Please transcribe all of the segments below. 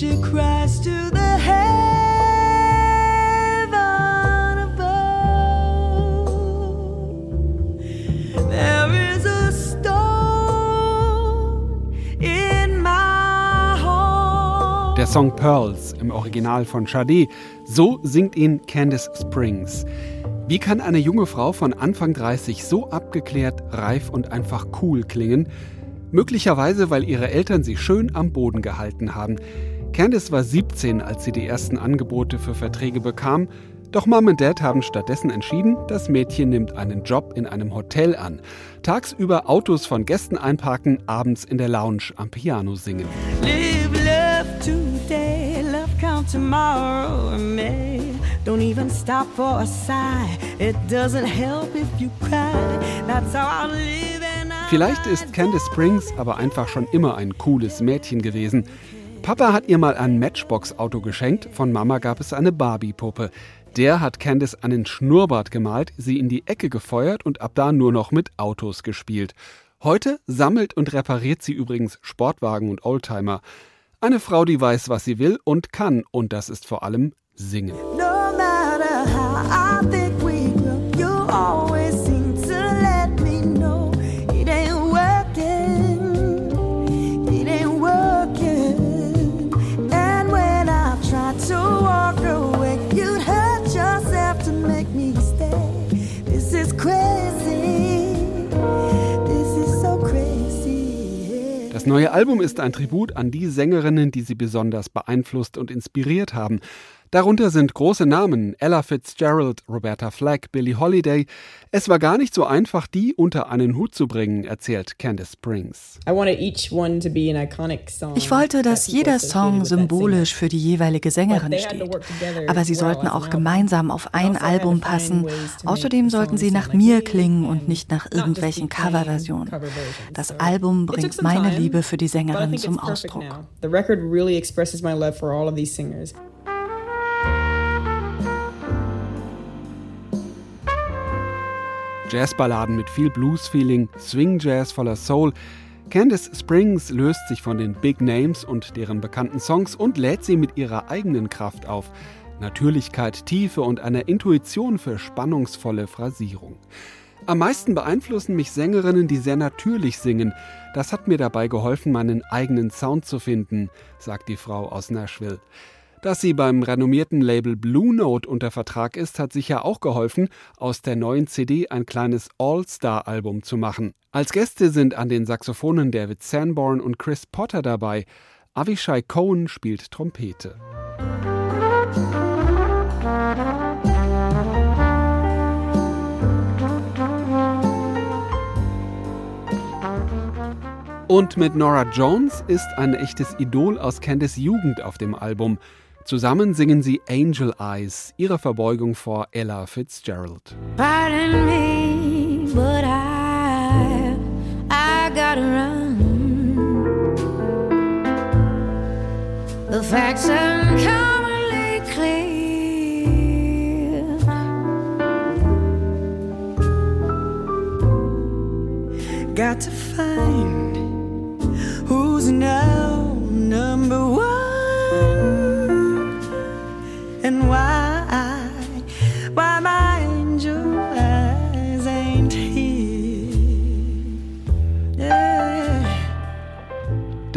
She cries to the heaven above. There is a stone in my heart. Der Song Pearls im Original von Sade, so singt ihn Candice Springs. Wie kann eine junge Frau von Anfang 30 so abgeklärt, reif und einfach cool klingen? Möglicherweise, weil ihre Eltern sie schön am Boden gehalten haben. Candice war 17, als sie die ersten Angebote für Verträge bekam. Doch Mom und Dad haben stattdessen entschieden, das Mädchen nimmt einen Job in einem Hotel an. Tagsüber Autos von Gästen einparken, abends in der Lounge am Piano singen. Live love today, love count tomorrow. May. Don't even stop for a sigh. It doesn't help if you cry. That's how I live and I Vielleicht ist Candice Springs aber einfach schon immer ein cooles Mädchen gewesen. Papa hat ihr mal ein Matchbox-Auto geschenkt, von Mama gab es eine Barbie-Puppe. Der hat Candice einen Schnurrbart gemalt, sie in die Ecke gefeuert und ab da nur noch mit Autos gespielt. Heute sammelt und repariert sie übrigens Sportwagen und Oldtimer. Eine Frau, die weiß, was sie will und kann, und das ist vor allem singen. No Das neue Album ist ein Tribut an die Sängerinnen, die sie besonders beeinflusst und inspiriert haben. Darunter sind große Namen Ella Fitzgerald, Roberta Flack, Billie Holiday. Es war gar nicht so einfach, die unter einen Hut zu bringen, erzählt Candice Springs. Ich wollte, dass jeder Song symbolisch für die jeweilige Sängerin steht. Aber sie sollten auch gemeinsam auf ein Album passen. Außerdem sollten sie nach mir klingen und nicht nach irgendwelchen Coverversionen. Das Album bringt meine Liebe für die Sängerin zum Ausdruck. Jazzballaden mit viel Blues-Feeling, Swing-Jazz voller Soul. Candice Springs löst sich von den Big Names und deren bekannten Songs und lädt sie mit ihrer eigenen Kraft auf. Natürlichkeit, Tiefe und einer Intuition für spannungsvolle Phrasierung. Am meisten beeinflussen mich Sängerinnen, die sehr natürlich singen. Das hat mir dabei geholfen, meinen eigenen Sound zu finden, sagt die Frau aus Nashville. Dass sie beim renommierten Label Blue Note unter Vertrag ist, hat sicher auch geholfen, aus der neuen CD ein kleines All-Star-Album zu machen. Als Gäste sind an den Saxophonen David Sanborn und Chris Potter dabei. Avishai Cohen spielt Trompete. Und mit Nora Jones ist ein echtes Idol aus Candice Jugend auf dem Album. Zusammen singen sie Angel Eyes, ihre Verbeugung vor Ella Fitzgerald. Pardon me, but I, I gotta run. The facts uncommonly clear. Got to find who's now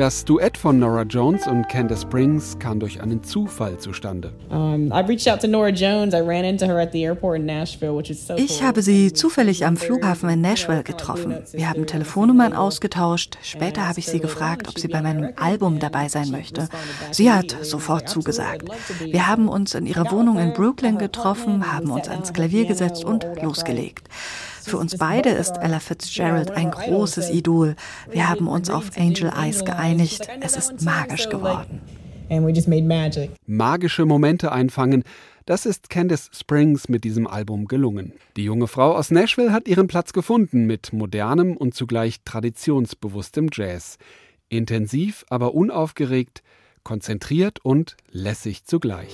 Das Duett von Nora Jones und Candace Springs kam durch einen Zufall zustande. I reached out to Nora Jones. I ran into her at the airport in Nashville, which is so Ich habe sie zufällig am Flughafen in Nashville getroffen. Wir haben Telefonnummern ausgetauscht. Später habe ich sie gefragt, ob sie bei meinem Album dabei sein möchte. Sie hat sofort zugesagt. Wir haben uns in ihrer Wohnung in Brooklyn getroffen, haben uns ans Klavier gesetzt und losgelegt. Für uns beide ist Ella Fitzgerald ein großes Idol. Wir haben uns auf Angel Eyes geeinigt. Es ist magisch geworden. And we just made magic. Magische Momente einfangen, das ist Candace Springs mit diesem Album gelungen. Die junge Frau aus Nashville hat ihren Platz gefunden mit modernem und zugleich traditionsbewusstem Jazz. Intensiv, aber unaufgeregt, konzentriert und lässig zugleich.